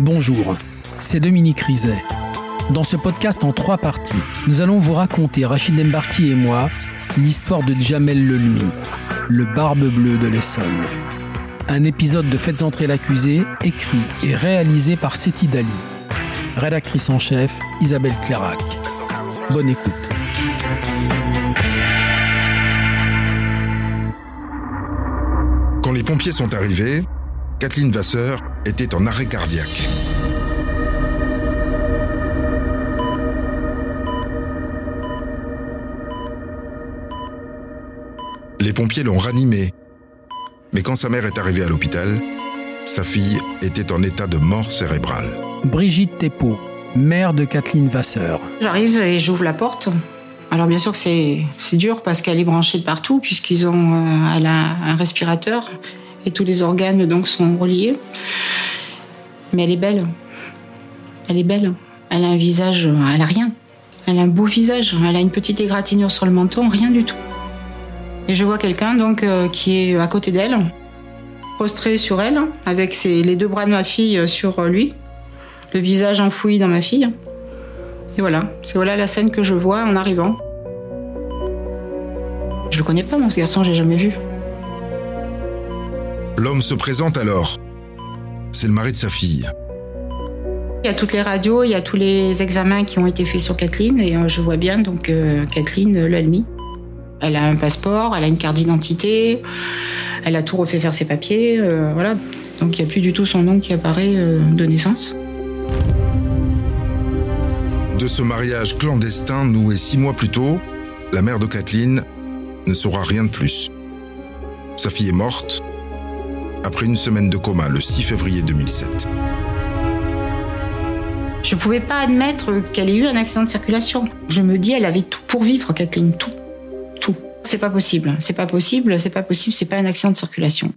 Bonjour, c'est Dominique Rizet. Dans ce podcast en trois parties, nous allons vous raconter, Rachid Embarki et moi, l'histoire de Jamel Lelmi, le barbe bleue de l'Essonne. Un épisode de Faites entrer l'accusé, écrit et réalisé par Seti Dali. Rédactrice en chef, Isabelle Clairac. Bonne écoute. Quand les pompiers sont arrivés, Kathleen Vasseur était en arrêt cardiaque. Les pompiers l'ont ranimée. Mais quand sa mère est arrivée à l'hôpital, sa fille était en état de mort cérébrale. Brigitte Thépeau, mère de Kathleen Vasseur. J'arrive et j'ouvre la porte. Alors bien sûr que c'est dur parce qu'elle est branchée de partout puisqu'ils ont euh, elle a un respirateur et tous les organes donc sont reliés. Mais elle est belle. Elle est belle. Elle a un visage, elle a rien. Elle a un beau visage. Elle a une petite égratignure sur le menton, rien du tout. Et je vois quelqu'un donc euh, qui est à côté d'elle, prostré sur elle, avec les deux bras de ma fille sur lui, le visage enfoui dans ma fille. Et voilà, c'est voilà la scène que je vois en arrivant. Je le connais pas, mon ce garçon, j'ai jamais vu. L'homme se présente alors. C'est le mari de sa fille. Il y a toutes les radios, il y a tous les examens qui ont été faits sur Kathleen et euh, je vois bien donc euh, Kathleen Lalmi. Elle a un passeport, elle a une carte d'identité, elle a tout refait faire ses papiers, euh, voilà. Donc il n'y a plus du tout son nom qui apparaît euh, de naissance. De ce mariage clandestin noué six mois plus tôt, la mère de Kathleen ne saura rien de plus. Sa fille est morte après une semaine de coma le 6 février 2007. Je ne pouvais pas admettre qu'elle ait eu un accident de circulation. Je me dis, elle avait tout pour vivre, Kathleen, tout. Tout. C'est pas possible. C'est pas possible, c'est pas possible, c'est pas un accident de circulation.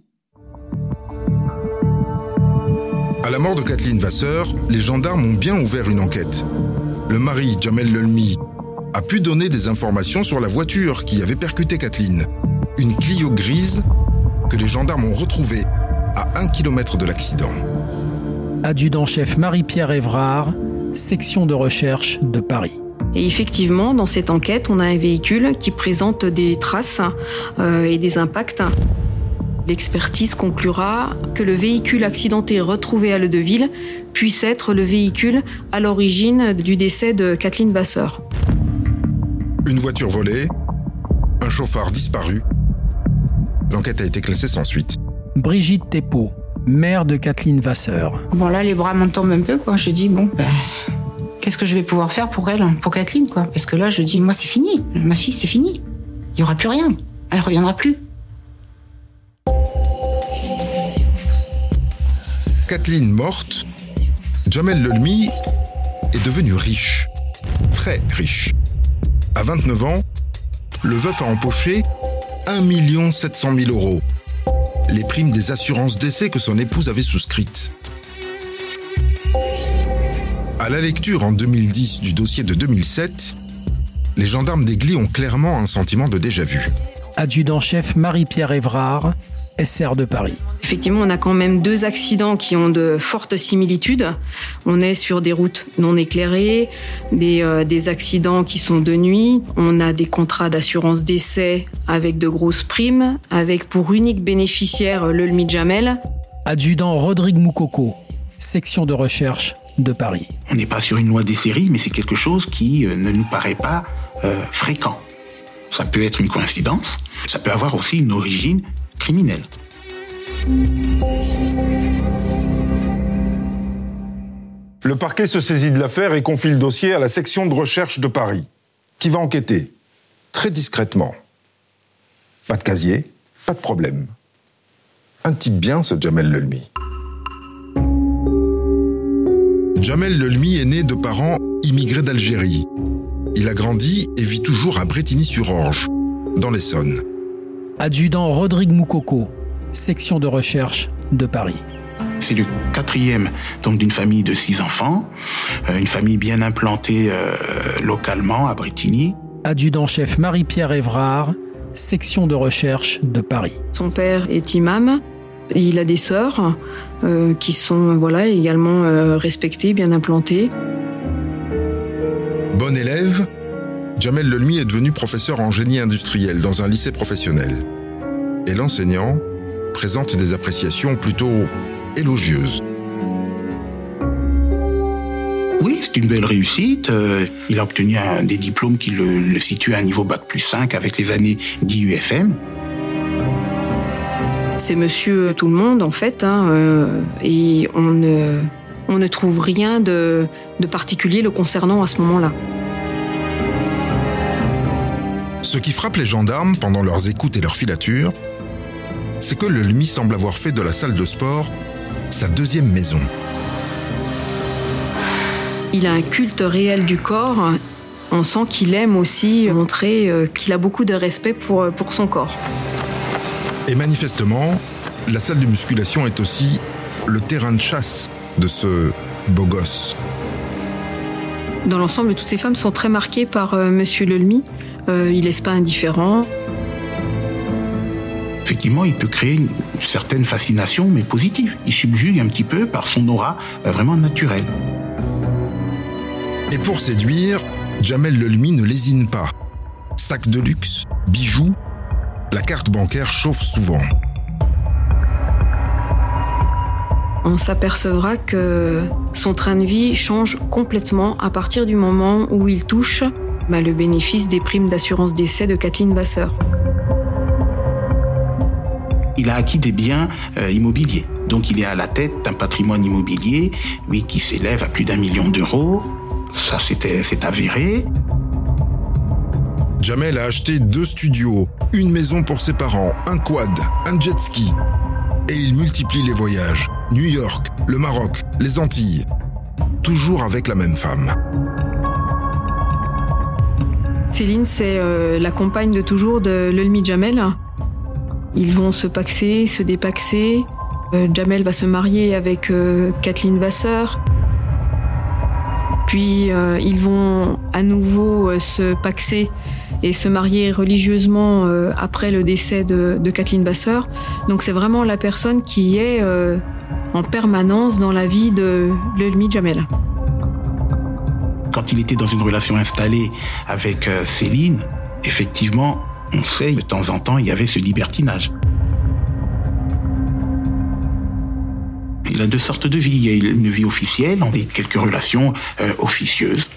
À la mort de Kathleen Vasseur, les gendarmes ont bien ouvert une enquête. Le mari, Jamel Lelmi, a pu donner des informations sur la voiture qui avait percuté Kathleen. Une Clio grise que les gendarmes ont retrouvée à un kilomètre de l'accident. Adjudant-chef Marie-Pierre Évrard, section de recherche de Paris. Et effectivement, dans cette enquête, on a un véhicule qui présente des traces euh, et des impacts. L'expertise conclura que le véhicule accidenté retrouvé à Le Deville puisse être le véhicule à l'origine du décès de Kathleen Vasseur. Une voiture volée, un chauffard disparu. L'enquête a été classée sans suite. Brigitte Thépeau, mère de Kathleen Vasseur. Bon là, les bras m'en tombent un peu, quoi. Je dis, bon, ben, qu'est-ce que je vais pouvoir faire pour elle, pour Kathleen, quoi? Parce que là, je dis, moi, c'est fini. Ma fille, c'est fini. Il n'y aura plus rien. Elle reviendra plus. Kathleen morte, Jamel Lelmi est devenu riche. Très riche. À 29 ans, le veuf a empoché 1 700 000 euros. Les primes des assurances d'essai que son épouse avait souscrites. À la lecture en 2010 du dossier de 2007, les gendarmes d'Aigli ont clairement un sentiment de déjà-vu. Adjudant-chef Marie-Pierre Évrard, SR de Paris. Effectivement, on a quand même deux accidents qui ont de fortes similitudes. On est sur des routes non éclairées, des, euh, des accidents qui sont de nuit. On a des contrats d'assurance d'essai avec de grosses primes, avec pour unique bénéficiaire le LMI Jamel. Adjudant Rodrigue Moukoko, section de recherche de Paris. On n'est pas sur une loi des séries, mais c'est quelque chose qui euh, ne nous paraît pas euh, fréquent. Ça peut être une coïncidence, ça peut avoir aussi une origine Le parquet se saisit de l'affaire et confie le dossier à la section de recherche de Paris, qui va enquêter très discrètement. Pas de casier, pas de problème. Un type bien, ce Jamel Lelmi. Jamel Lelmi est né de parents immigrés d'Algérie. Il a grandi et vit toujours à Bretigny-sur-Orge, dans l'Essonne. Adjudant Rodrigue Moukoko, section de recherche de Paris. C'est le quatrième donc d'une famille de six enfants, euh, une famille bien implantée euh, localement à Bretigny. Adjudant-chef Marie-Pierre Évrard, section de recherche de Paris. Son père est imam. Il a des sœurs euh, qui sont voilà également euh, respectées, bien implantées. Bon élève, Jamel Lelmi est devenu professeur en génie industriel dans un lycée professionnel. Et l'enseignant présente des appréciations plutôt élogieuses. Oui, c'est une belle réussite. Euh, il a obtenu un, des diplômes qui le, le situent à un niveau bac plus 5 avec les années d'IUFM. C'est monsieur tout le monde en fait, hein, euh, et on ne, on ne trouve rien de, de particulier le concernant à ce moment-là. Ce qui frappe les gendarmes pendant leurs écoutes et leurs filatures, c'est que le LMI semble avoir fait de la salle de sport sa deuxième maison. Il a un culte réel du corps. On sent qu'il aime aussi montrer euh, qu'il a beaucoup de respect pour, pour son corps. Et manifestement, la salle de musculation est aussi le terrain de chasse de ce beau gosse. Dans l'ensemble, toutes ces femmes sont très marquées par euh, Monsieur Lelmy. Euh, il laisse pas indifférent. Effectivement, il peut créer une certaine fascination, mais positive. Il subjugue un petit peu par son aura euh, vraiment naturelle. Et pour séduire, Jamel Lelmi ne lésine pas. Sac de luxe, bijoux, la carte bancaire chauffe souvent. On s'apercevra que son train de vie change complètement à partir du moment où il touche bah, le bénéfice des primes d'assurance décès de Kathleen Vasseur. Il a acquis des biens euh, immobiliers. Donc il est à la tête d'un patrimoine immobilier, oui, qui s'élève à plus d'un million d'euros. Ça, c'était, c'est avéré. Jamel a acheté deux studios, une maison pour ses parents, un quad, un jet ski. Et il multiplie les voyages. New York, le Maroc, les Antilles. Toujours avec la même femme. Céline, c'est euh, la compagne de toujours de Lelmi Jamel. Ils vont se paxer, se dépaxer. Euh, Jamel va se marier avec euh, Kathleen Vasseur. Puis euh, ils vont à nouveau se paxer et se marier religieusement après le décès de, Kathleen Vasseur. Donc c'est vraiment la personne qui est en permanence dans la vie de Lelmi Jamel. Quand il était dans une relation installée avec Céline, effectivement, on sait, de temps en temps, il y avait ce libertinage. Il a deux sortes de vie. Il a une vie officielle, on a quelques relations euh, officieuses.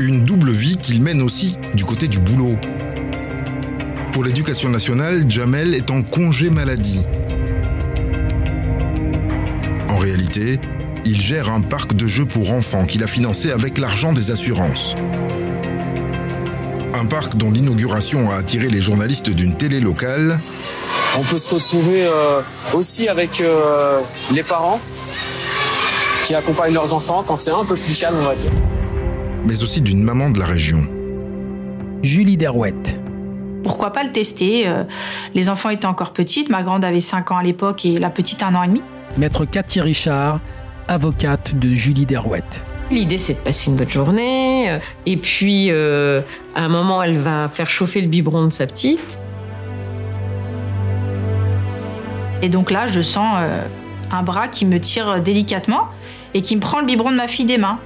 Une double vie qu'il mène aussi du côté du boulot. Pour l'éducation nationale, Jamel est en congé maladie. En réalité, il gère un parc de jeux pour enfants qu'il a financé avec l'argent des assurances. Un parc dont l'inauguration a attiré les journalistes d'une télé locale On peut se retrouver euh, aussi avec euh, les parents qui accompagnent leurs enfants quand c'est un peu plus calme, on va dire. mais aussi d'une maman de la région. Julie Derouette. Pourquoi pas le tester euh, Les enfants étaient encore petites, ma grande avait 5 ans à l'époque et la petite un an et demi. Maître Cathy Richard, avocate de Julie Derouette. L'idée, c'est de passer une bonne journée. euh, Et puis, euh, à un moment, elle va faire chauffer le biberon de sa petite. Et donc là, je sens euh, un bras qui me tire délicatement et qui me prend le biberon de ma fille des mains.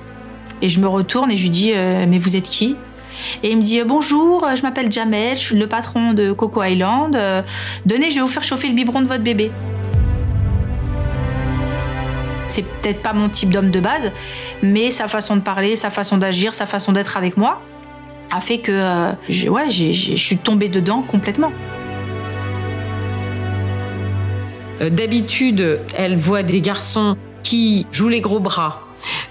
Et je me retourne et je lui dis euh, Mais vous êtes qui? Et il me dit Bonjour, je m'appelle Jamel, je suis le patron de Coco Island. Euh, Donnez, je vais vous faire chauffer le biberon de votre bébé. C'est peut-être pas mon type d'homme de base, mais sa façon de parler, sa façon d'agir, sa façon d'être avec moi a fait que euh, je- ouais, je suis tombée dedans complètement. Euh, D'habitude, elle voit des garçons qui jouent les gros bras,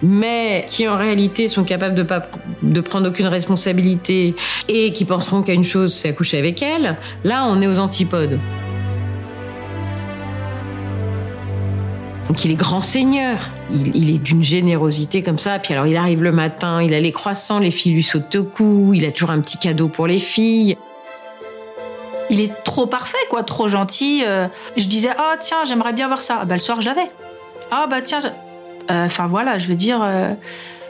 mais qui en réalité sont capables de pas de prendre aucune responsabilité et qui penseront qu'à une chose, c'est accoucher avec elle. Là, on est aux antipodes. Donc il est grand seigneur, il, est d'une générosité comme ça. Puis alors il arrive le matin, il a les croissants, les filles lui sautent au cou, il a toujours un petit cadeau pour les filles. il est trop parfait, quoi, trop gentil. euh, je disais, ah tiens, j'aimerais bien voir ça. Ah, bah, le soir, j'avais. Ah bah tiens, Euh, enfin voilà, je veux dire, euh,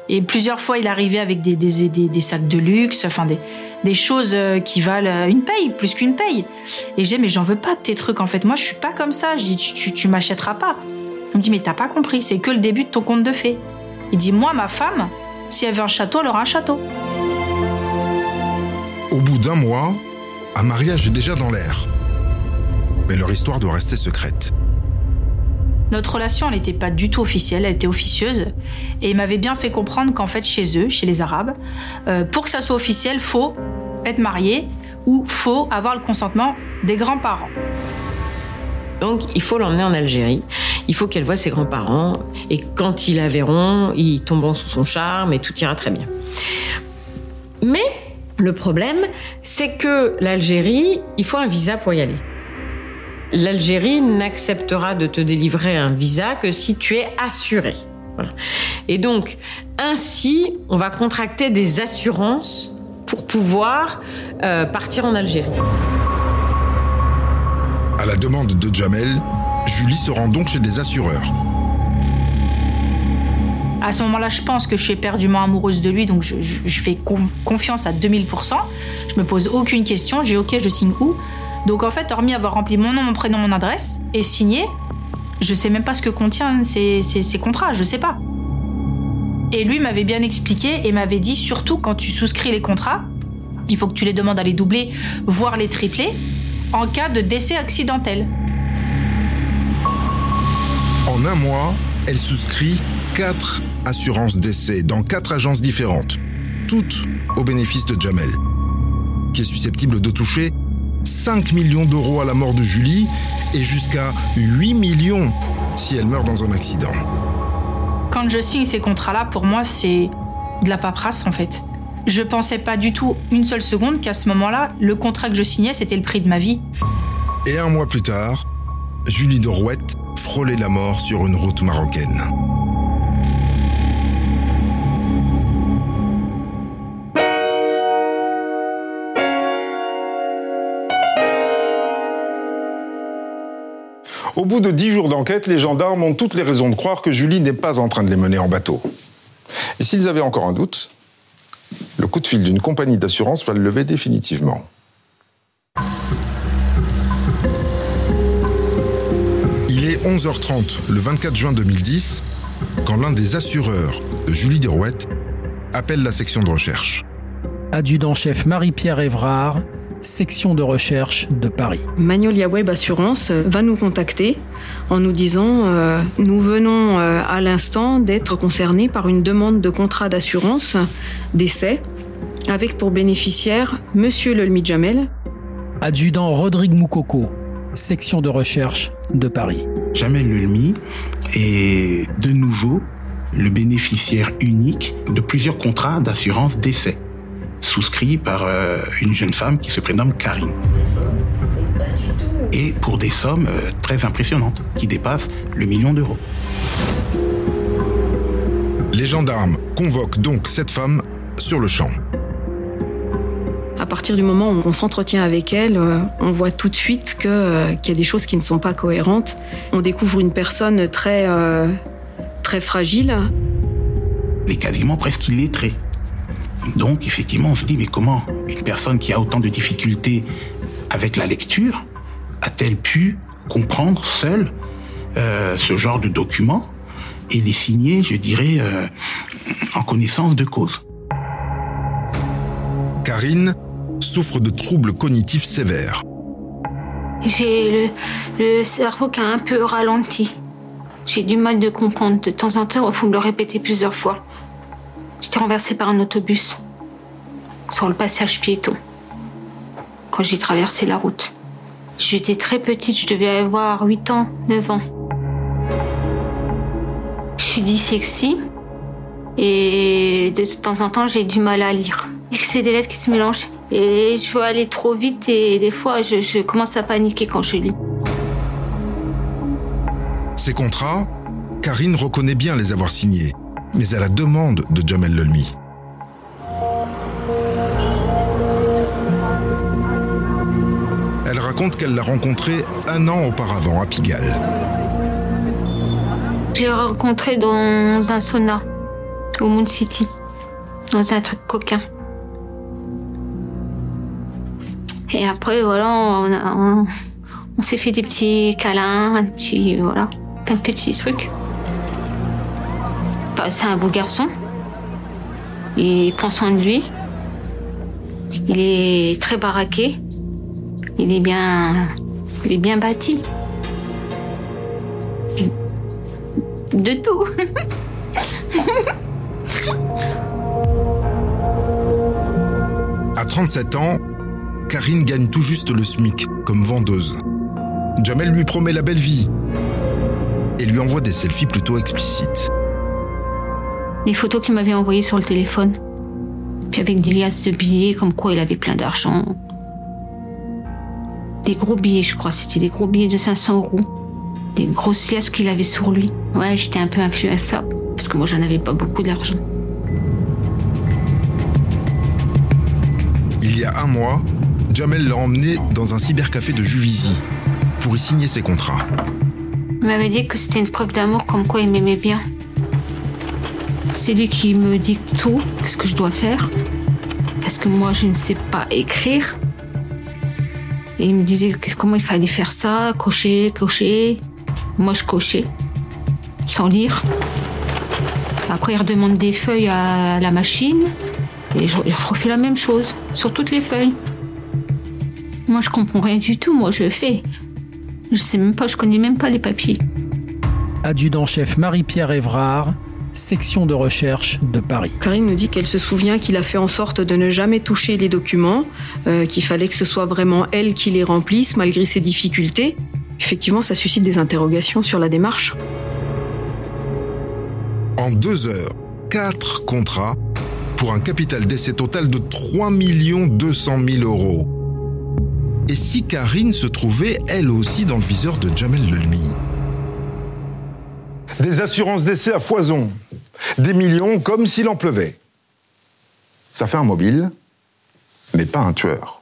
Et plusieurs fois, il arrivait avec des, des, sacs de luxe, enfin des, des choses qui valent une paye, plus qu'une paye. Et j'ai mais j'en veux pas de tes trucs. En fait, moi, je suis pas comme ça. Je dis, tu m'achèteras pas. Il me dit, mais t'as pas compris, c'est que le début de ton conte de fées. Il dit, moi, ma femme, si elle veut un château, elle aura un château. Au bout d'un mois, un mariage est déjà dans l'air. Mais leur histoire doit rester secrète. Notre relation, elle n'était pas du tout officielle, elle était officieuse. Et il m'avait bien fait comprendre qu'en fait, chez eux, chez les Arabes, euh, pour que ça soit officiel, faut être marié ou faut avoir le consentement des grands-parents. Donc, il faut l'emmener en Algérie. Il faut qu'elle voie ses grands-parents. Et quand ils la verront, ils tomberont sous son charme et tout ira très bien. Mais le problème, c'est que l'Algérie, il faut un visa pour y aller. L'Algérie n'acceptera de te délivrer un visa que si tu es assuré. Et donc, ainsi, on va contracter des assurances pour pouvoir euh, partir en Algérie. À la demande de Jamel, Julie se rend donc chez des assureurs. À ce moment-là, je pense que je suis éperdument amoureuse de lui, donc je, fais con- confiance à 2000%. Je me pose aucune question, j'ai OK, je signe où? Donc en fait, hormis avoir rempli mon nom, mon prénom, mon adresse et signé, je sais même pas ce que contiennent ces contrats, je sais pas. Et lui m'avait bien expliqué et m'avait dit surtout quand tu souscris les contrats, il faut que tu les demandes à les doubler, voire les tripler, en cas de décès accidentel. En un mois, elle souscrit quatre assurances d'essai dans quatre agences différentes, toutes au bénéfice de Jamel, qui est susceptible de toucher 5 millions d'euros à la mort de Julie et jusqu'à 8 millions si elle meurt dans un accident. Quand je signe ces contrats-là, pour moi, c'est de la paperasse en fait. Je pensais pas du tout une seule seconde qu'à ce moment-là, le contrat que je signais, c'était le prix de ma vie. Et un mois plus tard, Julie de La mort sur une route marocaine. Au bout de dix jours d'enquête, les gendarmes ont toutes les raisons de croire que Julie n'est pas en train de les mener en bateau. Et s'ils avaient encore un doute, le coup de fil d'une compagnie d'assurance va le lever définitivement. 11h30 le 24 juin 2010 quand l'un des assureurs de Julie de Rouette appelle la section de recherche. Adjudant-chef Marie-Pierre Évrard, section de recherche de Paris. Magnolia Web Assurance euh, va nous contacter en nous disant euh, nous venons euh, à l'instant d'être concernés par une demande de contrat d'assurance d'essai avec pour bénéficiaire Monsieur Lelmi Jamel. Adjudant Rodrigue Moukoko, section de recherche de Paris. Jamel Lelmi est de nouveau le bénéficiaire unique de plusieurs contrats d'assurance décès souscrits par euh, une jeune femme qui se prénomme Karine. Et pour des sommes euh, très impressionnantes, qui dépassent le million d'euros. Les gendarmes convoquent donc cette femme sur le champ. À partir du moment où on s'entretient avec elle, euh, on voit tout de suite que, euh, qu'il y a des choses qui ne sont pas cohérentes. On découvre une personne très, euh, très fragile. Elle est quasiment presque illettrée. Donc, effectivement, on se dit, mais comment une personne qui a autant de difficultés avec la lecture a-t-elle pu comprendre seule euh, ce genre de documents et les signer, je dirais, euh, en connaissance de cause? Karine souffre de troubles cognitifs sévères. J'ai le, le cerveau qui a un peu ralenti. J'ai du mal de comprendre. De temps en temps, il faut me le répéter plusieurs fois. J'étais renversée par un autobus sur le passage piéton quand j'ai traversé la route. J'étais très petite, je devais avoir 8 ans, 9 ans. Je suis dyslexie et de temps en temps, j'ai du mal à lire. Et que c'est des lettres qui se mélangent. Et je veux aller trop vite et des fois, je, je commence à paniquer quand je lis. Ces contrats, Karine reconnaît bien les avoir signés, mais à la demande de Jamel Lelmi. Elle raconte qu'elle l'a rencontré un an auparavant à Pigalle. Je l'ai rencontré dans un sauna au Moon City, dans un truc coquin. Et après, voilà, on, s'est fait des petits câlins, un petit, voilà, plein de petits trucs. Bah, c'est un beau garçon. Il prend soin de lui. Il est très baraqué. Il est bien, il est bien bâti. De tout. À 37 ans, Karine gagne tout juste le SMIC comme vendeuse. Jamel lui promet la belle vie et lui envoie des selfies plutôt explicites. Les photos qu'il m'avait envoyées sur le téléphone. Puis avec des liasses de billets, comme quoi il avait plein d'argent. Des gros billets, je crois. C'était des gros billets de 500 euros. Des grosses liasses qu'il avait sur lui. Ouais, j'étais un peu influençable. Parce que moi, j'en avais pas beaucoup d'argent. Jamel l'a emmené dans un cybercafé de Juvisy pour y signer ses contrats. Il m'avait dit que c'était une preuve d'amour, comme quoi il m'aimait bien. C'est lui qui me dicte tout, ce que je dois faire. Parce que moi, je ne sais pas écrire. Et il me disait comment il fallait faire ça, cocher, cocher. Moi, je cochais, sans lire. Après, il redemande des feuilles à la machine. Et je, je refais la même chose, sur toutes les feuilles. Moi, je comprends rien du tout. Moi, je fais. Je sais même pas, je connais même pas les papiers. Adjudant-chef Marie-Pierre Évrard, section de recherche de Paris. Karine nous dit qu'elle se souvient qu'il a fait en sorte de ne jamais toucher les documents, euh, qu'il fallait que ce soit vraiment elle qui les remplisse malgré ses difficultés. Effectivement, ça suscite des interrogations sur la démarche. En deux heures, quatre contrats pour un capital d'essai total de 3 200 000 euros. Et si Karine se trouvait elle aussi dans le viseur de Jamel Lelmi Des assurances d'essai à foison. Des millions comme s'il en pleuvait. Ça fait un mobile, mais pas un tueur.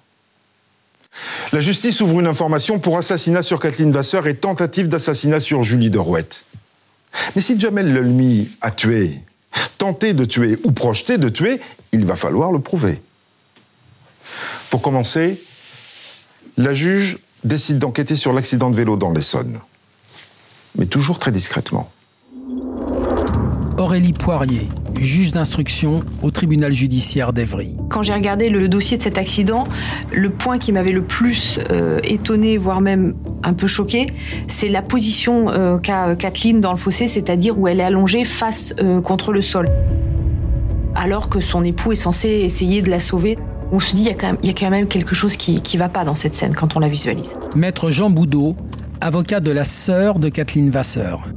La justice ouvre une information pour assassinat sur Kathleen Vasseur et tentative d'assassinat sur Julie Derouette. Mais si Jamel Lelmi a tué, tenté de tuer ou projeté de tuer, il va falloir le prouver. Pour commencer, la juge décide d'enquêter sur l'accident de vélo dans l'Essonne. Mais toujours très discrètement. Aurélie Poirier, juge d'instruction au tribunal judiciaire d'Evry. Quand j'ai regardé le dossier de cet accident, le point qui m'avait le plus euh, étonné, voire même un peu choqué, c'est la position euh, qu'a euh, Kathleen dans le fossé, c'est-à-dire où elle est allongée face euh, contre le sol. Alors que son époux est censé essayer de la sauver. On se dit, il y a quand même, il y a quand même quelque chose qui ne va pas dans cette scène quand on la visualise. Maître Jean Boudot, avocat de la sœur de Kathleen Vasseur.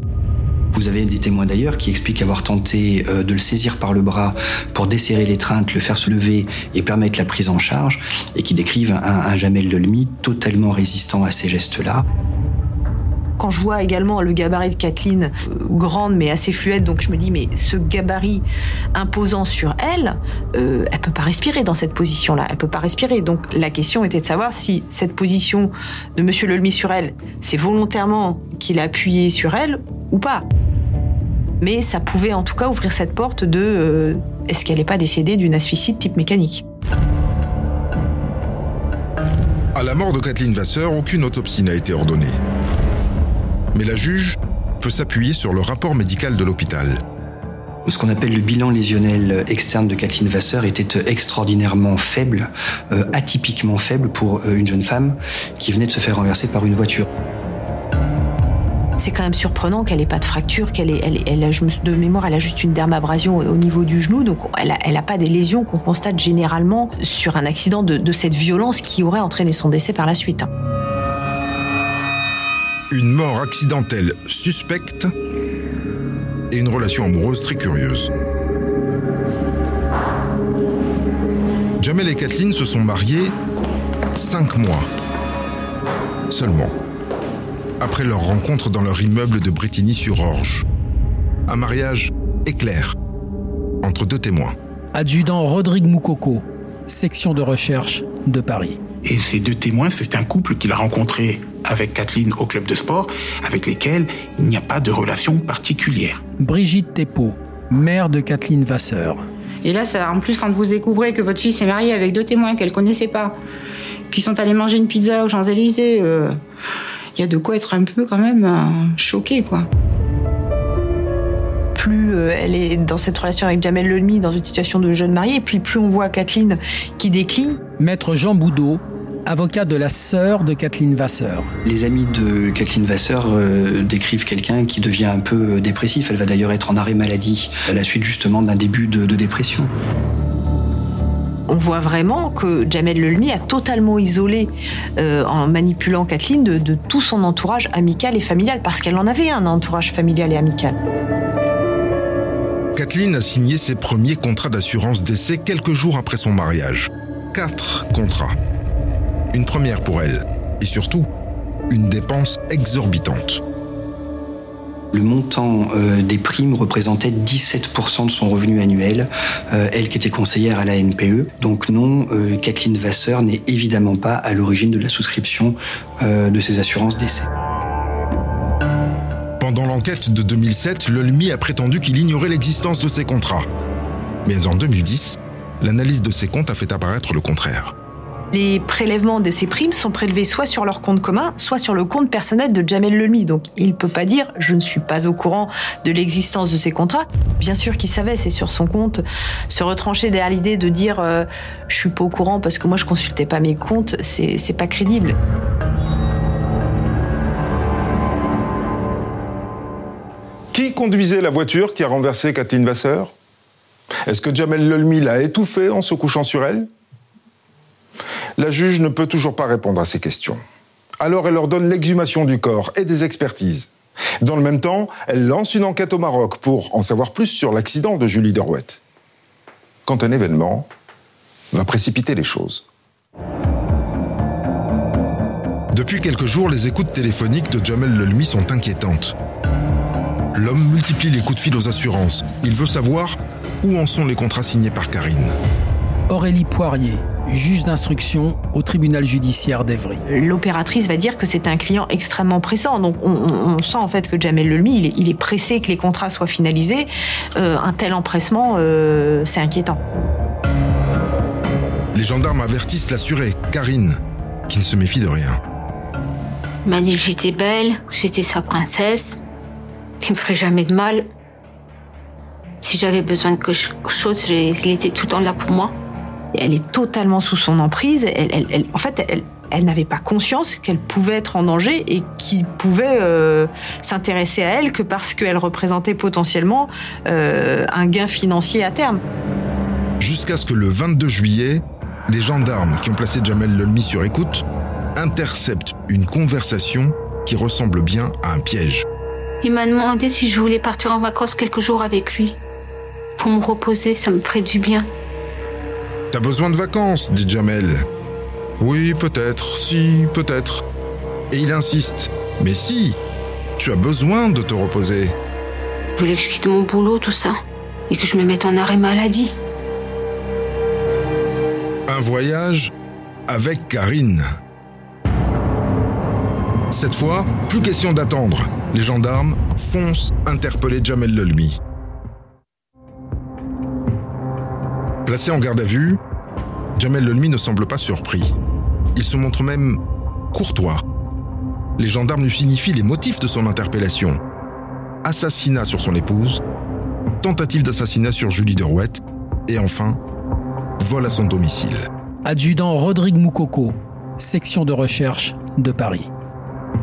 Vous avez des témoins d'ailleurs qui expliquent avoir tenté euh, de le saisir par le bras pour desserrer l'étreinte, le faire se lever et permettre la prise en charge, et qui décrivent un, Jamel Lelmi totalement résistant à ces gestes-là. Quand je vois également le gabarit de Kathleen, euh, grande mais assez fluette, donc je me dis, mais ce gabarit imposant sur elle, euh, elle peut pas respirer dans cette position-là, elle peut pas respirer. Donc la question était de savoir si cette position de Monsieur Lelmi sur elle, c'est volontairement qu'il a appuyé sur elle ou pas. Mais ça pouvait en tout cas ouvrir cette porte de euh, est-ce qu'elle n'est pas décédée d'une asphyxie de type mécanique? À la mort de Kathleen Vasseur, aucune autopsie n'a été ordonnée. Mais la juge peut s'appuyer sur le rapport médical de l'hôpital. Ce qu'on appelle le bilan lésionnel externe de Kathleen Vasseur était extraordinairement faible, euh, atypiquement faible pour euh, une jeune femme qui venait de se faire renverser par une voiture. C'est quand même surprenant qu'elle ait pas de fracture, qu'elle ait, a, de mémoire, elle a juste une dermabrasion au, au niveau du genou, donc elle a, elle a pas des lésions qu'on constate généralement sur un accident de, de cette violence qui aurait entraîné son décès par la suite. hein. Une mort accidentelle suspecte et une relation amoureuse très curieuse. Jamel et Kathleen se sont mariés cinq mois seulement après leur rencontre dans leur immeuble de Bretigny-sur-Orge. Un mariage éclair entre deux témoins. Adjudant Rodrigue Moukoko, section de recherche de Paris. Et ces deux témoins, c'est un couple qu'il a rencontré avec Kathleen au club de sport, avec lesquels il n'y a pas de relation particulière. Brigitte Thépeau, mère de Kathleen Vasseur. Et là, ça, en plus, quand vous découvrez que votre fille s'est mariée avec deux témoins qu'elle connaissait pas, qui sont allés manger une pizza aux Champs-Élysées, euh, il y a de quoi être un peu quand même euh, choqué, quoi. Plus euh, elle est dans cette relation avec Jamel Lelmi, dans une situation de jeune mariée, et puis plus on voit Kathleen qui décline. Maître Jean Boudot, avocat de la sœur de Kathleen Vasseur. Les amis de Kathleen Vasseur euh, décrivent quelqu'un qui devient un peu dépressif. Elle va d'ailleurs être en arrêt maladie à la suite justement d'un début de, de dépression. On voit vraiment que Jamel Lelmi a totalement isolé, euh, en manipulant Kathleen, de, tout son entourage amical et familial, parce qu'elle en avait un entourage familial et amical. Kathleen a signé ses premiers contrats d'assurance décès quelques jours après son mariage. Quatre contrats. Une première pour elle. Et surtout, une dépense exorbitante. Le montant euh, des primes représentait 17% de son revenu annuel, euh, elle qui était conseillère à la NPE. Donc non, euh, Kathleen Vasseur n'est évidemment pas à l'origine de la souscription de ces assurances décès. Pendant l'enquête de 2007, l'OLMI a prétendu qu'il ignorait l'existence de ces contrats. Mais en 2010, l'analyse de ses comptes a fait apparaître le contraire. Les prélèvements de ces primes sont prélevés soit sur leur compte commun, soit sur le compte personnel de Jamel Lelmi. Donc il ne peut pas dire je ne suis pas au courant de l'existence de ces contrats. Bien sûr qu'il savait, c'est sur son compte. Se retrancher derrière l'idée de dire euh, je suis pas au courant parce que moi je consultais pas mes comptes, c'est pas crédible. Qui conduisait la voiture qui a renversé Kathleen Vasseur? Est-ce que Jamel Lelmi l'a étouffée en se couchant sur elle? La juge ne peut toujours pas répondre à ces questions. Alors elle ordonne l'exhumation du corps et des expertises. Dans le même temps, elle lance une enquête au Maroc pour en savoir plus sur l'accident de Julie Derouette. Quand un événement va précipiter les choses. Depuis quelques jours, les écoutes téléphoniques de Jamel Lelmi sont inquiétantes. L'homme multiplie les coups de fil aux assurances. Il veut savoir où en sont les contrats signés par Karine. Aurélie Poirier, juge d'instruction au tribunal judiciaire d'Evry. L'opératrice va dire que c'est un client extrêmement pressant. Donc on, on- on sent en fait que Jamel Lelmi, il est, il est pressé que les contrats soient finalisés. Euh, un tel empressement, euh, c'est inquiétant. Les gendarmes avertissent l'assurée, Karine, qui ne se méfie de rien. Il m'a dit que j'étais belle, j'étais sa princesse, qu'il me ferait jamais de mal. Si j'avais besoin de quelque chose, il était tout le temps là pour moi. Et elle est totalement sous son emprise. Elle, elle- elle- en fait, elle, elle n'avait pas conscience qu'elle pouvait être en danger et qu'il pouvait euh, s'intéresser à elle que parce qu'elle représentait potentiellement euh, un gain financier à terme. Jusqu'à ce que le 22 juillet, les gendarmes qui ont placé Jamel Lelmi sur écoute interceptent une conversation qui ressemble bien à un piège. Il m'a demandé si je voulais partir en vacances quelques jours avec lui. Pour me reposer, ça me ferait du bien. T'as besoin de vacances, dit Jamel. Oui, peut-être, si, peut-être. Et il insiste. Mais si, tu as besoin de te reposer. Je voulais que je quitte mon boulot, tout ça. Et que je me mette en arrêt maladie. Un voyage avec Karine. Cette fois, plus question d'attendre. Les gendarmes foncent interpeller Jamel Lelmi. Placé en garde à vue, Jamel Lelmi ne semble pas surpris. Il se montre même courtois. Les gendarmes lui signifient les motifs de son interpellation. Assassinat sur son épouse, tentative d'assassinat sur Julie Derouette, et enfin, vol à son domicile. Adjudant Rodrigue Moukoko, section de recherche de Paris.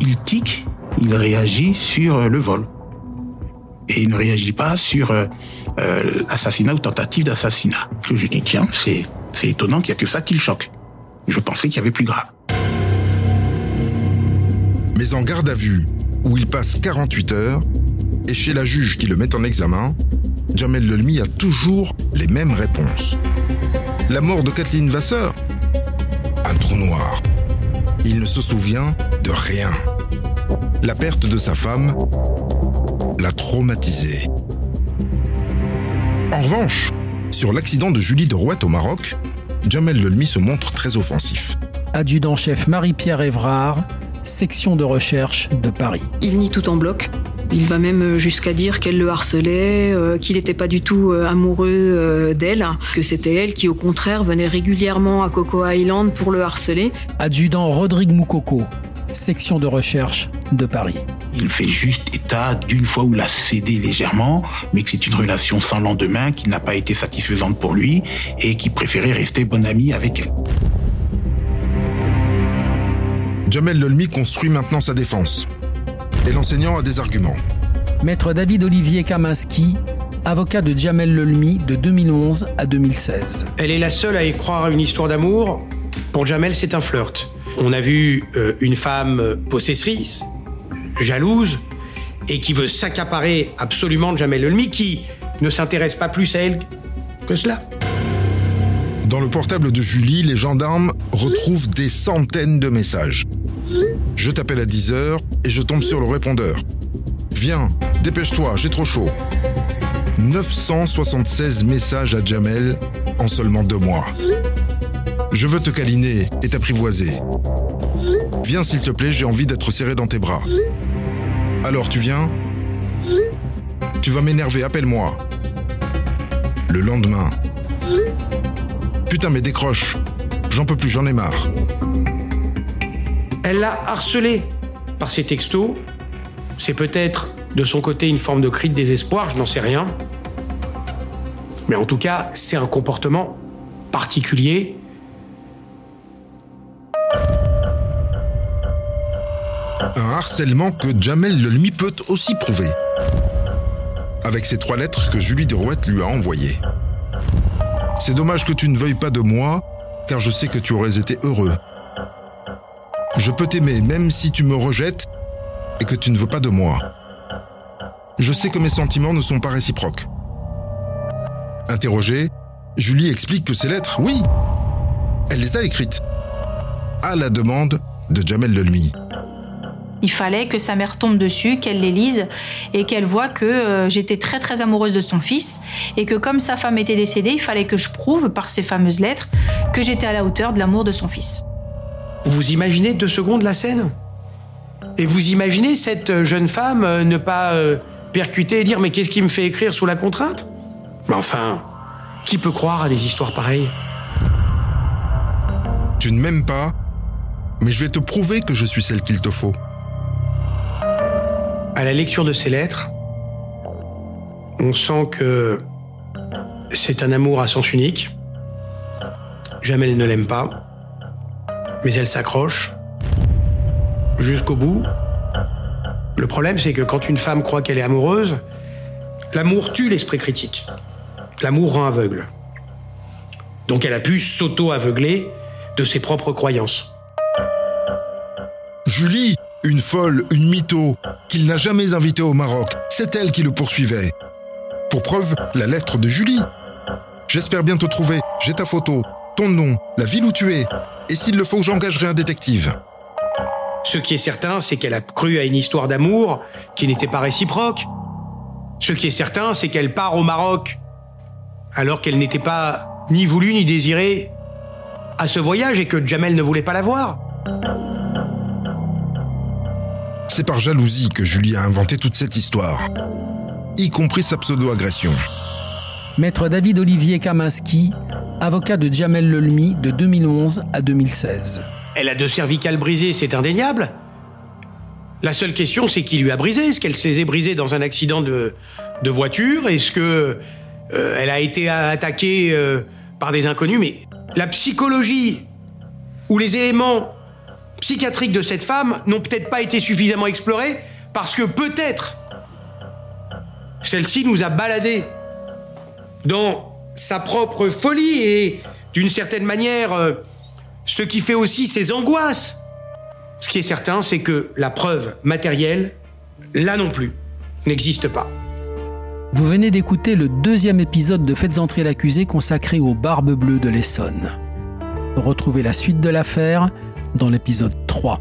Il tique, il réagit sur euh, le vol. Et il ne réagit pas sur euh, assassinat ou tentative d'assassinat. Je dis, tiens, c'est, c'est étonnant qu'il n'y a que ça qui le choque. Je pensais qu'il y avait plus grave. Mais en garde à vue, où il passe 48 heures, et chez la juge qui le met en examen, Jamel Lelmi a toujours les mêmes réponses. La mort de Kathleen Vasseur Un trou noir. Il ne se souvient de rien. La perte de sa femme l'a traumatisé. En revanche, sur l'accident de Julie de Rouette au Maroc, Jamel Lelmi se montre très offensif. Adjudant-chef Marie-Pierre Évrard, section de recherche de Paris. Il nie tout en bloc. Il va même jusqu'à dire qu'elle le harcelait, euh, qu'il n'était pas du tout euh, amoureux euh, d'elle, que c'était elle qui au contraire venait régulièrement à Coco Island pour le harceler. Adjudant Rodrigue Moukoko, section de recherche de Paris. Il fait juste état d'une fois où il a cédé légèrement, mais que c'est une relation sans lendemain qui n'a pas été satisfaisante pour lui et qui préférait rester bon ami avec elle. Jamel Lelmi construit maintenant sa défense. Et l'enseignant a des arguments. Maître David Olivier Kaminski, avocat de Jamel Lelmi de 2011 à 2016. Elle est la seule à y croire à une histoire d'amour. Pour Jamel, c'est un flirt. On a vu euh, une femme possessrice, jalouse, et qui veut s'accaparer absolument de Jamel Lelmi, qui ne s'intéresse pas plus à elle que cela. Dans le portable de Julie, les gendarmes retrouvent des centaines de messages. Je t'appelle à 10h et je tombe sur le répondeur. Viens, dépêche-toi, j'ai trop chaud. 976 messages à Jamel en seulement deux mois. Je veux te câliner et t'apprivoiser. Viens s'il te plaît, j'ai envie d'être serré dans tes bras. Alors tu viens? Tu vas m'énerver, appelle-moi. Le lendemain. Putain mais décroche. J'en peux plus, j'en ai marre. Elle l'a harcelé par ses textos. C'est peut-être de son côté une forme de cri de désespoir, je n'en sais rien. Mais en tout cas, c'est un comportement particulier. Harcèlement que Jamel Lelmi peut aussi prouver. Avec ces trois lettres que Julie Derouette lui a envoyées. C'est dommage que tu ne veuilles pas de moi, car je sais que tu aurais été heureux. Je peux t'aimer même si tu me rejettes et que tu ne veux pas de moi. Je sais que mes sentiments ne sont pas réciproques. Interrogée, Julie explique que ces lettres, oui, elle les a écrites. À la demande de Jamel Lelmi. Il fallait que sa mère tombe dessus, qu'elle les lise et qu'elle voit que euh, j'étais très très amoureuse de son fils et que comme sa femme était décédée, il fallait que je prouve par ces fameuses lettres que j'étais à la hauteur de l'amour de son fils. Vous imaginez deux secondes la scène? Et vous imaginez cette jeune femme euh, ne pas euh, percuter et dire mais qu'est-ce qui me fait écrire sous la contrainte? Mais enfin, qui peut croire à des histoires pareilles? Tu ne m'aimes pas, mais je vais te prouver que je suis celle qu'il te faut. À la lecture de ces lettres, on sent que c'est un amour à sens unique. Jamel ne l'aime pas, mais elle s'accroche jusqu'au bout. Le problème, c'est que quand une femme croit qu'elle est amoureuse, l'amour tue l'esprit critique. L'amour rend aveugle. Donc elle a pu s'auto-aveugler de ses propres croyances. Julie, une folle, une mytho, qu'il n'a jamais invitée au Maroc, c'est elle qui le poursuivait. Pour preuve, la lettre de Julie. J'espère bien te trouver, j'ai ta photo, ton nom, la ville où tu es, et s'il le faut, j'engagerai un détective. Ce qui est certain, c'est qu'elle a cru à une histoire d'amour qui n'était pas réciproque. Ce qui est certain, c'est qu'elle part au Maroc alors qu'elle n'était pas ni voulue ni désirée à ce voyage et que Jamel ne voulait pas la voir. C'est par jalousie que Julie a inventé toute cette histoire, y compris sa pseudo-agression. Maître David Olivier Kaminski, avocat de Jamel Lelmi de 2011 à 2016. Elle a deux cervicales brisées, c'est indéniable. La seule question, c'est qui lui a brisé? Est-ce qu'elle s'est brisée dans un accident de, de voiture? Est-ce que euh, elle a été attaquée euh, par des inconnus? Mais la psychologie ou les éléments psychiatriques de cette femme n'ont peut-être pas été suffisamment explorés parce que peut-être celle-ci nous a baladés dans sa propre folie et d'une certaine manière euh, ce qui fait aussi ses angoisses. Ce qui est certain, c'est que la preuve matérielle, là non plus, n'existe pas. Vous venez d'écouter le deuxième épisode de Faites entrer l'accusé consacré aux Barbes Bleues de l'Essonne. Retrouvez la suite de l'affaire dans l'épisode 3.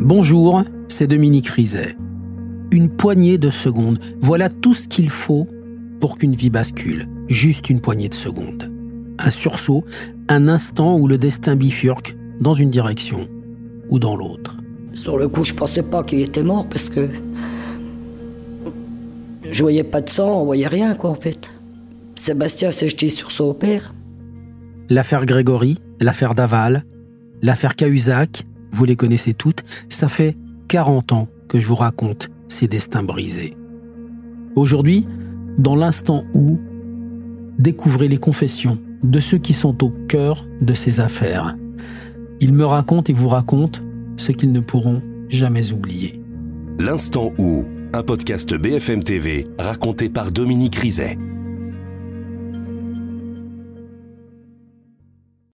Bonjour, c'est Dominique Rizet. Une poignée de secondes. Voilà tout ce qu'il faut pour qu'une vie bascule. Juste une poignée de secondes. Un sursaut, un instant où le destin bifurque dans une direction ou dans l'autre. Sur le coup, je pensais pas qu'il était mort parce que je voyais pas de sang, on voyait rien quoi en fait. Sébastien s'est jeté sur son père. L'affaire Grégory, l'affaire Daval, l'affaire Cahuzac, vous les connaissez toutes, ça fait 40 ans que je vous raconte ces destins brisés. Aujourd'hui, dans l'instant où, découvrez les confessions de ceux qui sont au cœur de ces affaires. Ils me racontent et vous racontent ce qu'ils ne pourront jamais oublier. L'instant où, un podcast BFM TV raconté par Dominique Rizet.